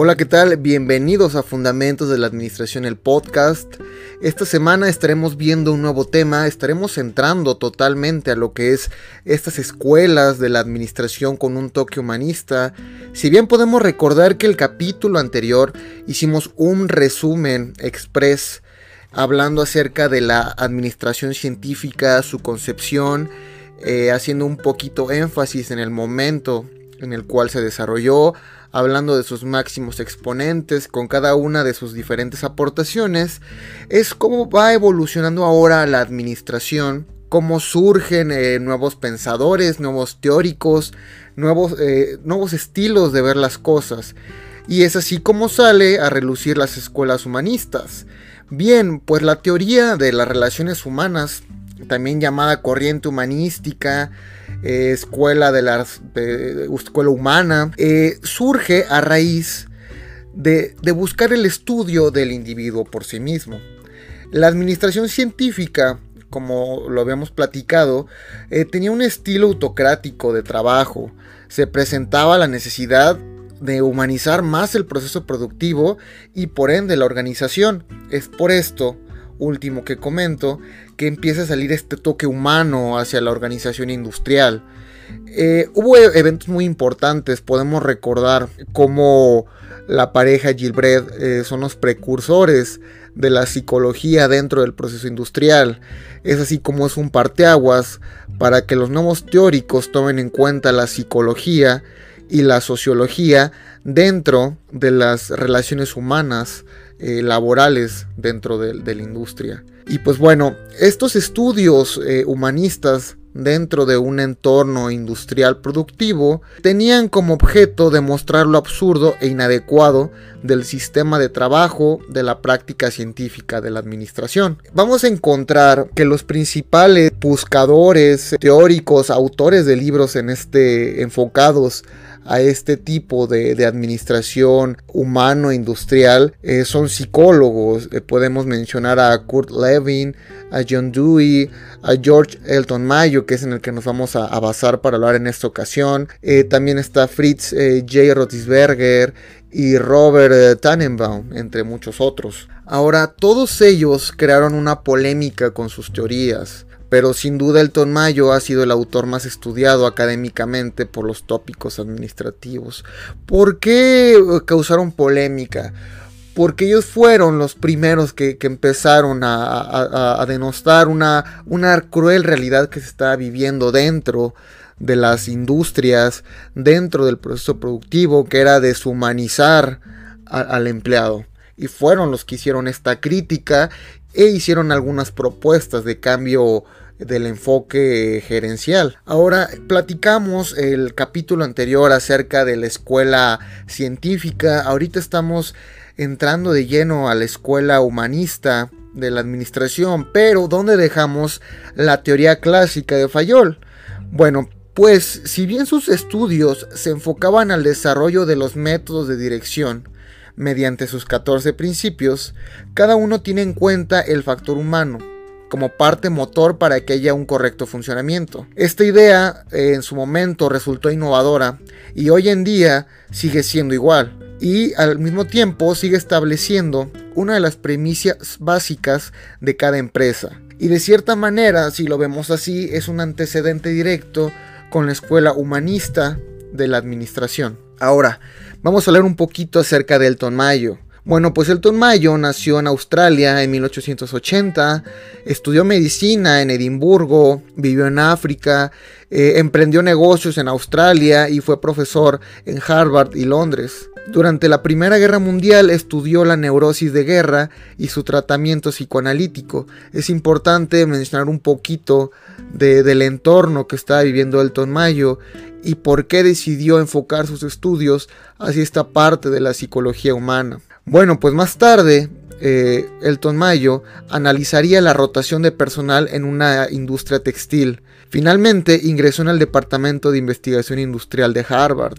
Hola, ¿qué tal? Bienvenidos a Fundamentos de la Administración, el podcast. Esta semana estaremos viendo un nuevo tema, estaremos entrando totalmente a lo que es estas escuelas de la administración con un toque humanista. Si bien podemos recordar que el capítulo anterior hicimos un resumen express hablando acerca de la administración científica, su concepción, eh, haciendo un poquito énfasis en el momento en el cual se desarrolló, hablando de sus máximos exponentes, con cada una de sus diferentes aportaciones, es cómo va evolucionando ahora la administración, cómo surgen eh, nuevos pensadores, nuevos teóricos, nuevos, eh, nuevos estilos de ver las cosas. Y es así como sale a relucir las escuelas humanistas. Bien, pues la teoría de las relaciones humanas, también llamada corriente humanística, eh, escuela de la escuela humana, eh, surge a raíz de, buscar el estudio del individuo por sí mismo. La administración científica, como lo habíamos platicado, eh, tenía un estilo autocrático de trabajo. Se presentaba la necesidad de humanizar más el proceso productivo y por ende la organización. Es por esto último que comento, que empieza a salir este toque humano hacia la organización industrial. Eh, hubo e-, eventos muy importantes, podemos recordar cómo la pareja Gilbert eh, son los precursores de la psicología dentro del proceso industrial. Es así como es un parteaguas para que los nuevos teóricos tomen en cuenta la psicología y la sociología dentro de las relaciones humanas eh, laborales dentro de, la industria. Y pues bueno, estos estudios eh, humanistas dentro de un entorno industrial productivo tenían como objeto demostrar lo absurdo e inadecuado del sistema de trabajo de la práctica científica de la administración. Vamos a encontrar que los principales buscadores, teóricos, autores de libros en este enfocados a este tipo de, administración humano-industrial eh, son psicólogos. Eh, podemos mencionar a Kurt Levin, a John Dewey, a George Elton Mayo, que es en el que nos vamos a, basar para hablar en esta ocasión. Eh, también está Fritz J. Rotisberger y Robert Tannenbaum, entre muchos otros. Ahora, todos ellos crearon una polémica con sus teorías pero sin duda Elton Mayo ha sido el autor más estudiado académicamente por los tópicos administrativos. ¿Por qué eh, causaron polémica? Porque ellos fueron los primeros que, empezaron a, denostar una, una cruel realidad que se estaba viviendo dentro de las industrias, dentro del proceso productivo, que era deshumanizar al empleado. Y fueron los que hicieron esta crítica e hicieron algunas propuestas de cambio del enfoque gerencial. Ahora platicamos el capítulo anterior acerca de la escuela científica. Ahorita estamos entrando de lleno a la escuela humanista de la administración, pero ¿dónde dejamos la teoría clásica de Fayol? Bueno, pues si bien sus estudios se enfocaban al desarrollo de los métodos de dirección, mediante sus 14 principios, cada uno tiene en cuenta el factor humano como parte motor para que haya un correcto funcionamiento. Esta idea eh, en su momento resultó innovadora y hoy en día sigue siendo igual y al mismo tiempo sigue estableciendo una de las premisas básicas de cada empresa. Y de cierta manera, si lo vemos así, es un antecedente directo con la escuela humanista de la administración. Ahora, vamos a hablar un poquito acerca de Elton Mayo. Bueno, pues Elton Mayo nació en Australia en 1880, estudió medicina en Edimburgo, vivió en África, eh, emprendió negocios en Australia y fue profesor en Harvard y Londres. Durante la Primera Guerra Mundial estudió la neurosis de guerra y su tratamiento psicoanalítico. Es importante mencionar un poquito del entorno que estaba viviendo Elton Mayo y por qué decidió enfocar sus estudios hacia esta parte de la psicología humana. Bueno, pues más tarde, eh, Elton Mayo analizaría la rotación de personal en una industria textil. Finalmente ingresó en el Departamento de Investigación Industrial de Harvard.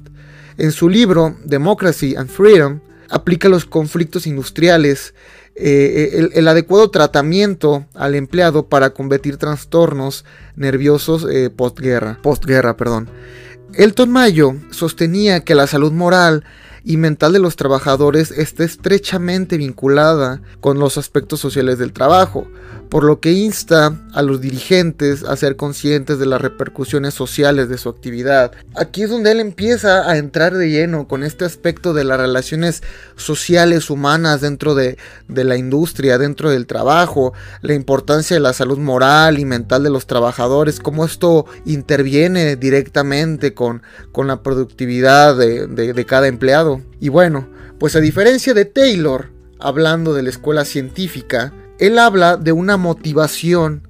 En su libro Democracy and Freedom, aplica los conflictos industriales, eh, el, el, adecuado tratamiento al empleado para combatir trastornos nerviosos eh, postguerra, postguerra. Perdón. Elton Mayo sostenía que la salud moral y mental de los trabajadores está estrechamente vinculada con los aspectos sociales del trabajo, por lo que insta a los dirigentes a ser conscientes de las repercusiones sociales de su actividad. Aquí es donde él empieza a entrar de lleno con este aspecto de las relaciones sociales humanas dentro de, la industria, dentro del trabajo, la importancia de la salud moral y mental de los trabajadores, cómo esto interviene directamente con, con la productividad de, de cada empleado. Y bueno, pues a diferencia de Taylor, hablando de la escuela científica, él habla de una motivación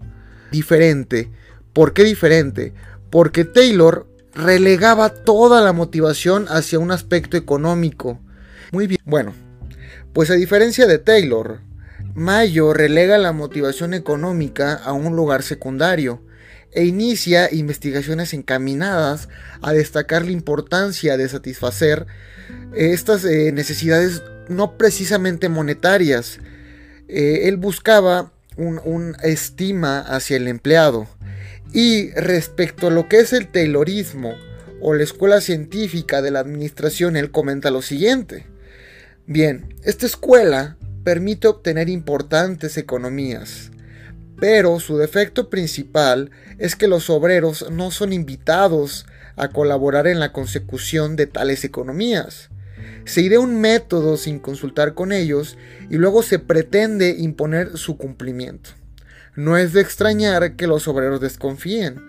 diferente. ¿Por qué diferente? Porque Taylor relegaba toda la motivación hacia un aspecto económico. Muy bien, bueno, pues a diferencia de Taylor, Mayo relega la motivación económica a un lugar secundario e inicia investigaciones encaminadas a destacar la importancia de satisfacer estas eh, necesidades no precisamente monetarias, eh, él buscaba un, estima hacia el empleado. Y respecto a lo que es el Taylorismo o la escuela científica de la administración, él comenta lo siguiente. Bien, esta escuela permite obtener importantes economías, pero su defecto principal es que los obreros no son invitados a colaborar en la consecución de tales economías. Se idea un método sin consultar con ellos y luego se pretende imponer su cumplimiento. No es de extrañar que los obreros desconfíen.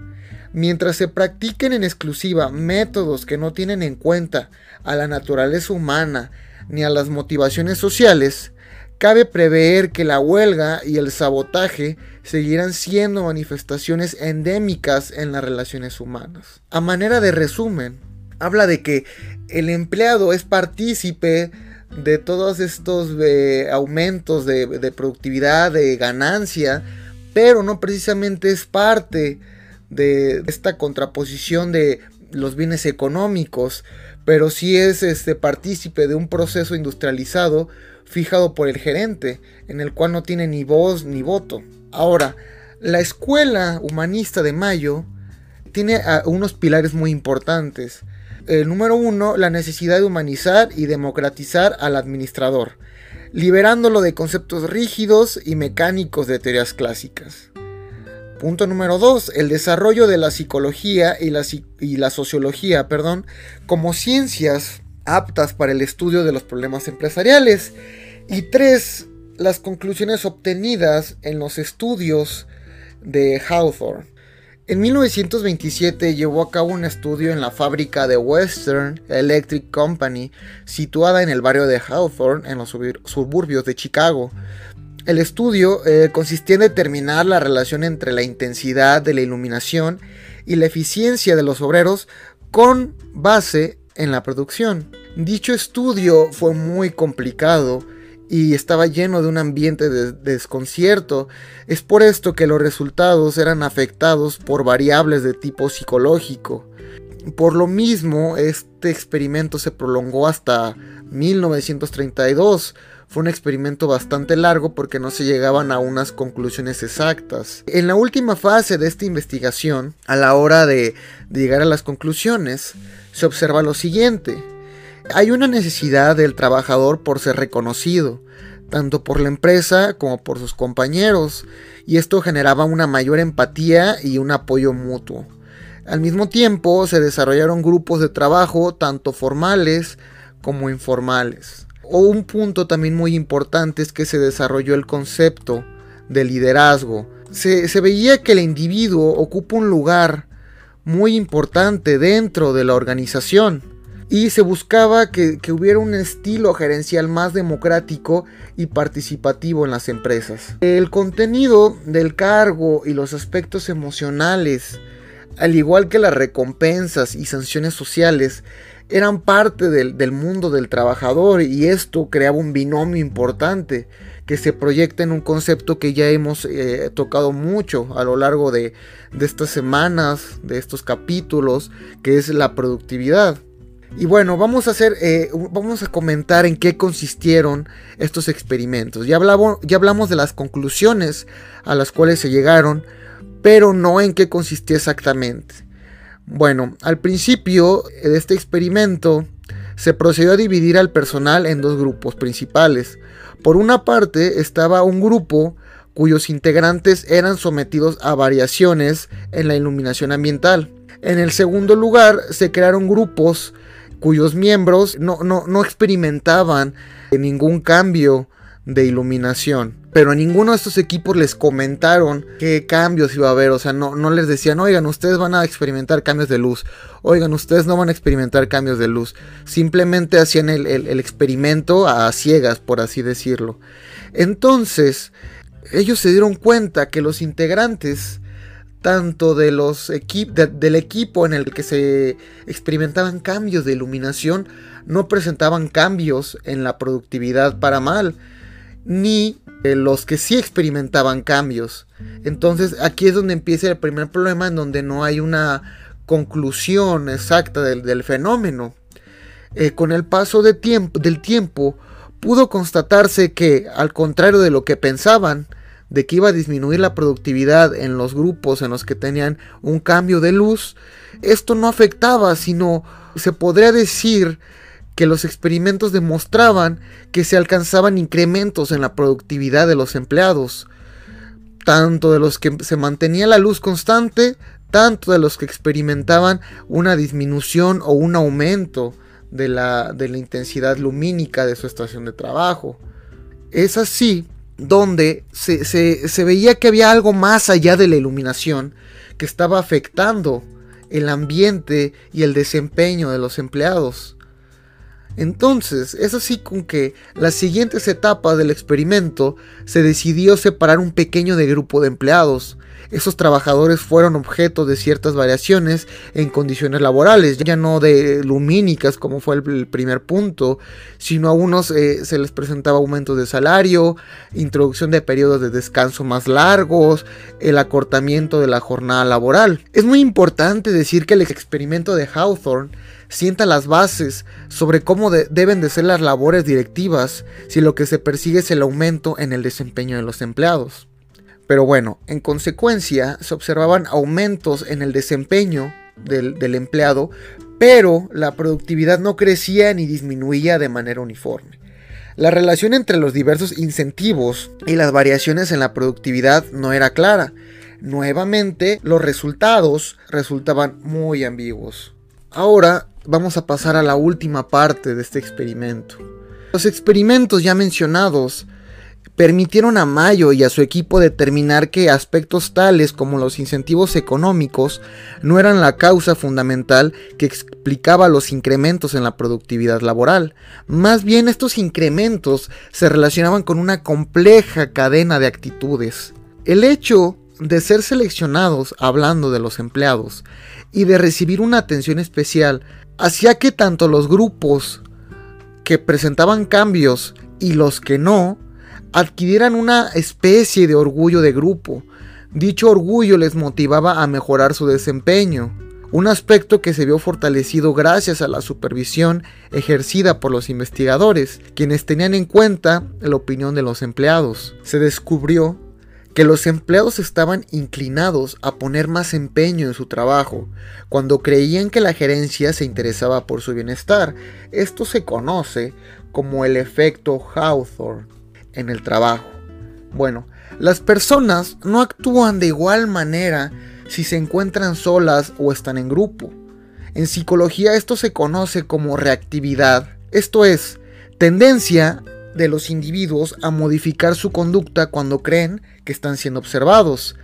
Mientras se practiquen en exclusiva métodos que no tienen en cuenta a la naturaleza humana ni a las motivaciones sociales, cabe prever que la huelga y el sabotaje seguirán siendo manifestaciones endémicas en las relaciones humanas. A manera de resumen, habla de que el empleado es partícipe de todos estos eh, aumentos de, productividad, de ganancia, pero no precisamente es parte de esta contraposición de los bienes económicos, pero sí es este partícipe de un proceso industrializado fijado por el gerente, en el cual no tiene ni voz ni voto. Ahora, la escuela humanista de Mayo tiene unos pilares muy importantes. El número uno, la necesidad de humanizar y democratizar al administrador, liberándolo de conceptos rígidos y mecánicos de teorías clásicas. Punto número dos, el desarrollo de la psicología y la, y la sociología perdón, como ciencias aptas para el estudio de los problemas empresariales. Y tres, las conclusiones obtenidas en los estudios de Hawthorne. En 1927 llevó a cabo un estudio en la fábrica de Western Electric Company, situada en el barrio de Hawthorne, en los suburbios de Chicago. El estudio eh, consistía en determinar la relación entre la intensidad de la iluminación y la eficiencia de los obreros con base en la producción. Dicho estudio fue muy complicado y estaba lleno de un ambiente de desconcierto. Es por esto que los resultados eran afectados por variables de tipo psicológico. Por lo mismo, este experimento se prolongó hasta 1932. Fue un experimento bastante largo porque no se llegaban a unas conclusiones exactas. En la última fase de esta investigación, a la hora de, de llegar a las conclusiones, se observa lo siguiente. Hay una necesidad del trabajador por ser reconocido, tanto por la empresa como por sus compañeros, y esto generaba una mayor empatía y un apoyo mutuo. Al mismo tiempo se desarrollaron grupos de trabajo tanto formales como informales. O un punto también muy importante es que se desarrolló el concepto de liderazgo. Se, se veía que el individuo ocupa un lugar muy importante dentro de la organización y se buscaba que, hubiera un estilo gerencial más democrático y participativo en las empresas. El contenido del cargo y los aspectos emocionales, al igual que las recompensas y sanciones sociales, eran parte del, mundo del trabajador y esto creaba un binomio importante que se proyecta en un concepto que ya hemos eh, tocado mucho a lo largo de, de estas semanas, de estos capítulos, que es la productividad. Y bueno, vamos a hacer, eh, vamos a comentar en qué consistieron estos experimentos. Ya hablamos, ya hablamos de las conclusiones a las cuales se llegaron, pero no en qué consistía exactamente. Bueno, al principio de este experimento se procedió a dividir al personal en dos grupos principales. Por una parte estaba un grupo cuyos integrantes eran sometidos a variaciones en la iluminación ambiental. En el segundo lugar se crearon grupos cuyos miembros no, no, experimentaban ningún cambio de iluminación. Pero a ninguno de estos equipos les comentaron qué cambios iba a haber. O sea, no, no les decían, oigan, ustedes van a experimentar cambios de luz. Oigan, ustedes no van a experimentar cambios de luz. Simplemente hacían el, el experimento a ciegas, por así decirlo. Entonces, ellos se dieron cuenta que los integrantes tanto de los del equipo en el que se experimentaban cambios de iluminación no presentaban cambios en la productividad para mal, ni los que sí experimentaban cambios. Entonces aquí es donde empieza el primer problema en donde no hay una conclusión exacta del, fenómeno. Eh, con el paso del tiempo pudo constatarse que, al contrario de lo que pensaban, de que iba a disminuir la productividad en los grupos en los que tenían un cambio de luz, esto no afectaba, sino se podría decir que los experimentos demostraban que se alcanzaban incrementos en la productividad de los empleados, tanto de los que se mantenía la luz constante, tanto de los que experimentaban una disminución o un aumento de la, de la intensidad lumínica de su estación de trabajo. Es así donde se, veía que había algo más allá de la iluminación que estaba afectando el ambiente y el desempeño de los empleados. Entonces, es así con que las siguientes etapas del experimento se decidió separar un pequeño de grupo de empleados esos trabajadores fueron objeto de ciertas variaciones en condiciones laborales, ya no de lumínicas como fue el, primer punto, sino a unos eh, se les presentaba aumentos de salario, introducción de periodos de descanso más largos, el acortamiento de la jornada laboral. Es muy importante decir que el experimento de Hawthorne sienta las bases sobre cómo deben de ser las labores directivas si lo que se persigue es el aumento en el desempeño de los empleados. Pero bueno, en consecuencia se observaban aumentos en el desempeño del, empleado, pero la productividad no crecía ni disminuía de manera uniforme. La relación entre los diversos incentivos y las variaciones en la productividad no era clara. Nuevamente, los resultados resultaban muy ambiguos. Ahora vamos a pasar a la última parte de este experimento. Los experimentos ya mencionados permitieron a Mayo y a su equipo determinar que aspectos tales como los incentivos económicos no eran la causa fundamental que explicaba los incrementos en la productividad laboral. Más bien estos incrementos se relacionaban con una compleja cadena de actitudes. El hecho de ser seleccionados hablando de los empleados y de recibir una atención especial hacía que tanto los grupos que presentaban cambios y los que no adquirieran una especie de orgullo de grupo. Dicho orgullo les motivaba a mejorar su desempeño, un aspecto que se vio fortalecido gracias a la supervisión ejercida por los investigadores, quienes tenían en cuenta la opinión de los empleados. Se descubrió que los empleados estaban inclinados a poner más empeño en su trabajo cuando creían que la gerencia se interesaba por su bienestar. Esto se conoce como el efecto Hawthorne en el trabajo. Bueno, las personas no actúan de igual manera si se encuentran solas o están en grupo. En psicología esto se conoce como reactividad, esto es, tendencia de los individuos a modificar su conducta cuando creen que están siendo observados.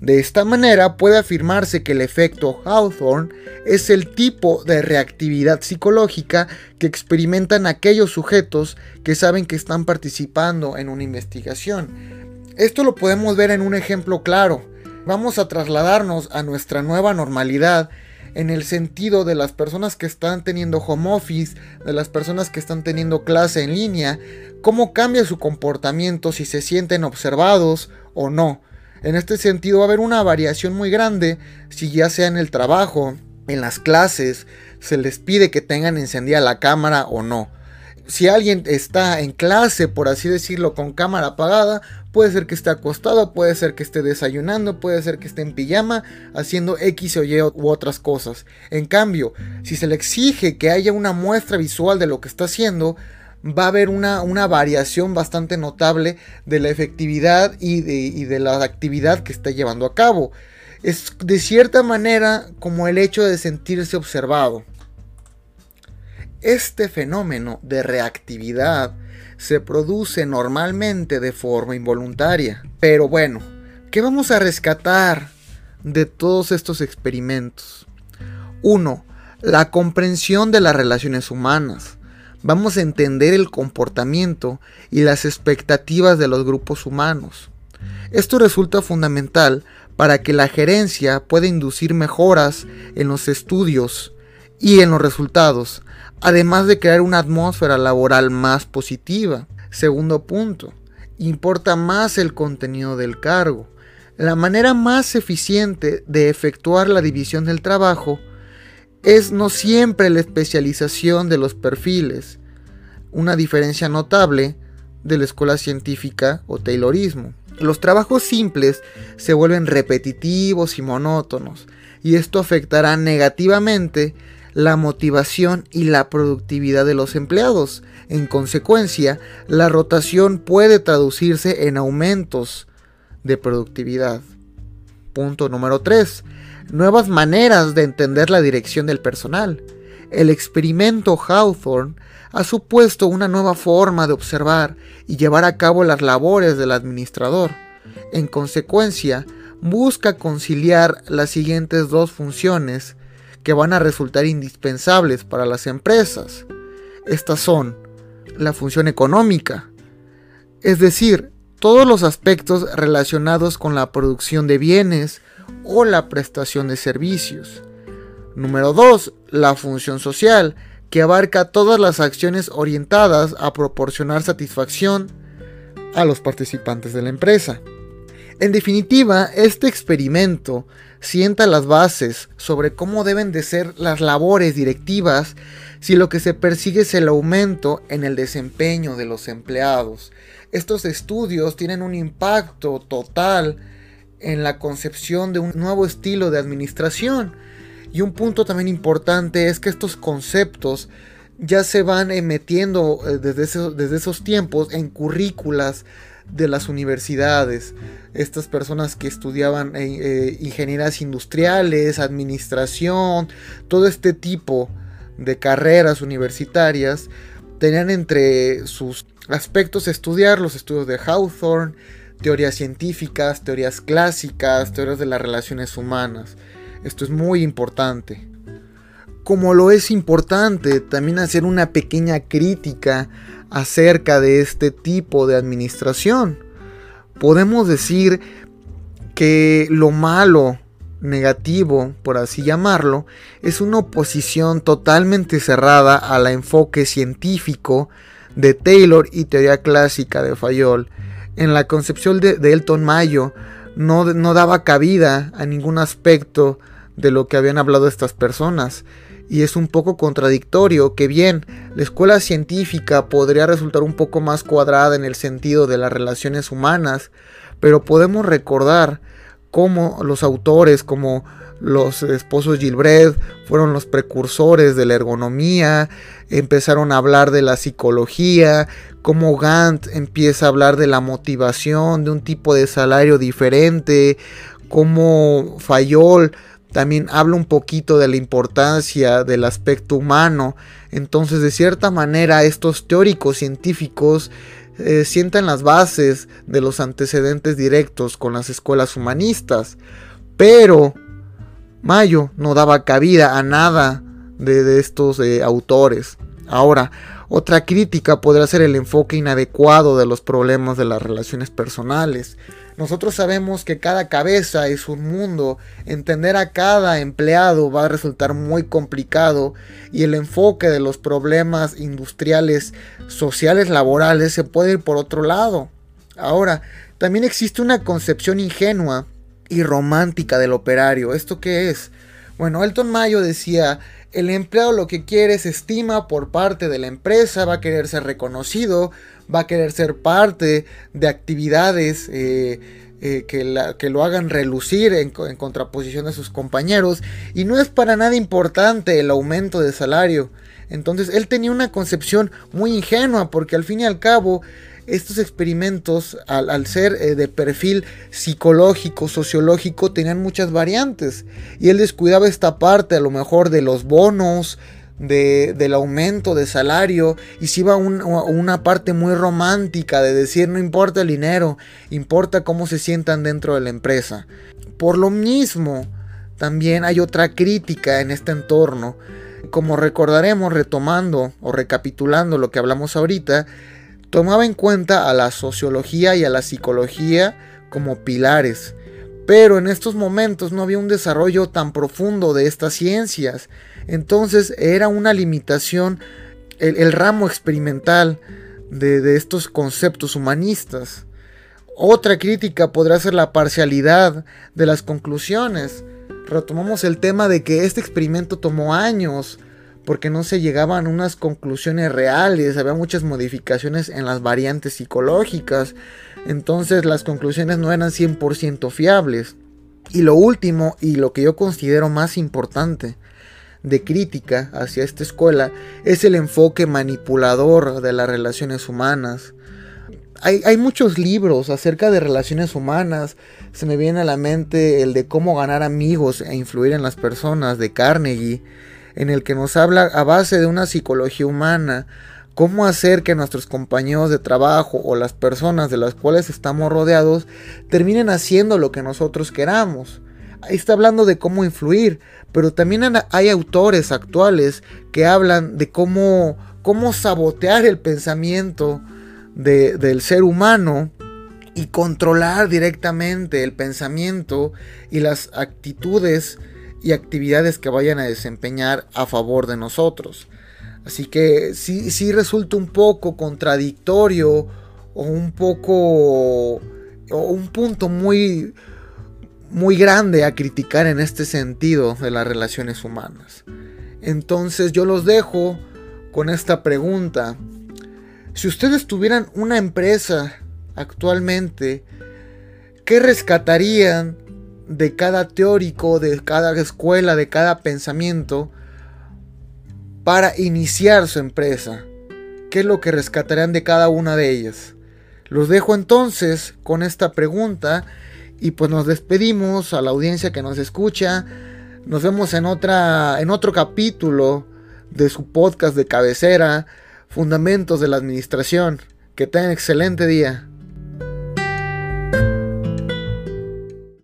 De esta manera puede afirmarse que el efecto Hawthorne es el tipo de reactividad psicológica que experimentan aquellos sujetos que saben que están participando en una investigación. Esto lo podemos ver en un ejemplo claro. Vamos a trasladarnos a nuestra nueva normalidad en el sentido de las personas que están teniendo home office, de las personas que están teniendo clase en línea, cómo cambia su comportamiento si se sienten observados o no. En este sentido va a haber una variación muy grande si ya sea en el trabajo, en las clases, se les pide que tengan encendida la cámara o no. si alguien está en clase, por así decirlo, con cámara apagada, puede ser que esté acostado, puede ser que esté desayunando, puede ser que esté en pijama, haciendo X o Y u otras cosas. En cambio, si se le exige que haya una muestra visual de lo que está haciendo, va a haber una, una variación bastante notable de la efectividad y de, de la actividad que está llevando a cabo. Es de cierta manera como el hecho de sentirse observado. Este fenómeno de reactividad se produce normalmente de forma involuntaria. Pero bueno, ¿qué vamos a rescatar de todos estos experimentos? 1. La comprensión de las relaciones humanas. Vamos a entender el comportamiento y las expectativas de los grupos humanos. Esto resulta fundamental para que la gerencia pueda inducir mejoras en los estudios y en los resultados, además de crear una atmósfera laboral más positiva. Segundo punto, importa más el contenido del cargo. La manera más eficiente de efectuar la división del trabajo es no siempre la especialización de los perfiles, una diferencia notable de la escuela científica o Taylorismo. Los trabajos simples se vuelven repetitivos y monótonos, y esto afectará negativamente la motivación y la productividad de los empleados. En consecuencia, la rotación puede traducirse en aumentos de productividad. Punto número 3. Nuevas maneras de entender la dirección del personal. El experimento Hawthorne ha supuesto una nueva forma de observar y llevar a cabo las labores del administrador. En consecuencia, busca conciliar las siguientes dos funciones que van a resultar indispensables para las empresas. Estas son la función económica, es decir, todos los aspectos relacionados con la producción de bienes o la prestación de servicios. Número 2. La función social, que abarca todas las acciones orientadas a proporcionar satisfacción a los participantes de la empresa. En definitiva, este experimento sienta las bases sobre cómo deben de ser las labores directivas si lo que se persigue es el aumento en el desempeño de los empleados. Estos estudios tienen un impacto total en la concepción de un nuevo estilo de administración. Y un punto también importante es que estos conceptos ya se van metiendo eh, desde desde esos tiempos en currículas de las universidades, estas personas que estudiaban eh, eh, ingenierías industriales, administración, todo este tipo de carreras universitarias, tenían entre sus aspectos estudiar los estudios de Hawthorne, teorías científicas, teorías clásicas, teorías de las relaciones humanas. Esto es muy importante. Como lo es importante también hacer una pequeña crítica acerca de este tipo de administración. Podemos decir que lo malo, negativo, por así llamarlo, es una oposición totalmente cerrada al enfoque científico de Taylor y teoría clásica de Fayol. En la concepción de, Elton Mayo no, no daba cabida a ningún aspecto de lo que habían hablado estas personas. Y es un poco contradictorio que bien la escuela científica podría resultar un poco más cuadrada en el sentido de las relaciones humanas, pero podemos recordar cómo los autores como los esposos Gilbert fueron los precursores de la ergonomía, empezaron a hablar de la psicología, cómo Gant empieza a hablar de la motivación, de un tipo de salario diferente, cómo Fayol también habla un poquito de la importancia del aspecto humano. Entonces, de cierta manera, estos teóricos científicos eh, sientan las bases de los antecedentes directos con las escuelas humanistas. Pero Mayo no daba cabida a nada de, estos eh, autores. Ahora, otra crítica podría ser el enfoque inadecuado de los problemas de las relaciones personales. Nosotros sabemos que cada cabeza es un mundo, entender a cada empleado va a resultar muy complicado y el enfoque de los problemas industriales, sociales, laborales se puede ir por otro lado. Ahora, también existe una concepción ingenua y romántica del operario. ¿Esto qué es? Bueno, Elton Mayo decía, el empleado lo que quiere es estima por parte de la empresa, va a querer ser reconocido, va a querer ser parte de actividades eh, eh, que, lo hagan relucir en, en, contraposición a sus compañeros. Y no es para nada importante el aumento de salario. Entonces él tenía una concepción muy ingenua porque al fin y al cabo estos experimentos, al, ser eh, de perfil psicológico, sociológico, tenían muchas variantes. Y él descuidaba esta parte, a lo mejor, de los bonos, del aumento de salario y se iba a una parte muy romántica de decir no importa el dinero, importa cómo se sientan dentro de la empresa. Por lo mismo, también hay otra crítica en este entorno. Como recordaremos retomando o recapitulando lo que hablamos ahorita, tomaba en cuenta a la sociología y a la psicología como pilares, pero en estos momentos no había un desarrollo tan profundo de estas ciencias, entonces era una limitación el, ramo experimental de, estos conceptos humanistas. Otra crítica podrá ser la parcialidad de las conclusiones. Retomamos el tema de que este experimento tomó años, porque no se llegaban a unas conclusiones reales, había muchas modificaciones en las variantes psicológicas, entonces las conclusiones no eran 100% fiables. Y lo último, y lo que yo considero más importante de crítica hacia esta escuela, es el enfoque manipulador de las relaciones humanas. Hay, hay, muchos libros acerca de relaciones humanas. Se me viene a la mente el de cómo ganar amigos e influir en las personas de Carnegie en el que nos habla a base de una psicología humana, cómo hacer que nuestros compañeros de trabajo o las personas de las cuales estamos rodeados terminen haciendo lo que nosotros queramos. Ahí está hablando de cómo influir, pero también hay autores actuales que hablan de cómo, cómo sabotear el pensamiento del ser humano y controlar directamente el pensamiento y las actitudes y actividades que vayan a desempeñar a favor de nosotros. Así que sí, sí resulta un poco contradictorio o un poco o un punto muy muy grande a criticar en este sentido de las relaciones humanas. Entonces yo los dejo con esta pregunta. Si ustedes tuvieran una empresa actualmente, ¿qué rescatarían de cada teórico, de cada escuela, de cada pensamiento para iniciar su empresa. ¿Qué es lo que rescatarán de cada una de ellas? Los dejo entonces con esta pregunta y pues nos despedimos a la audiencia que nos escucha. Nos vemos en otra en otro capítulo de su podcast de cabecera, Fundamentos de la Administración. Que tengan excelente día.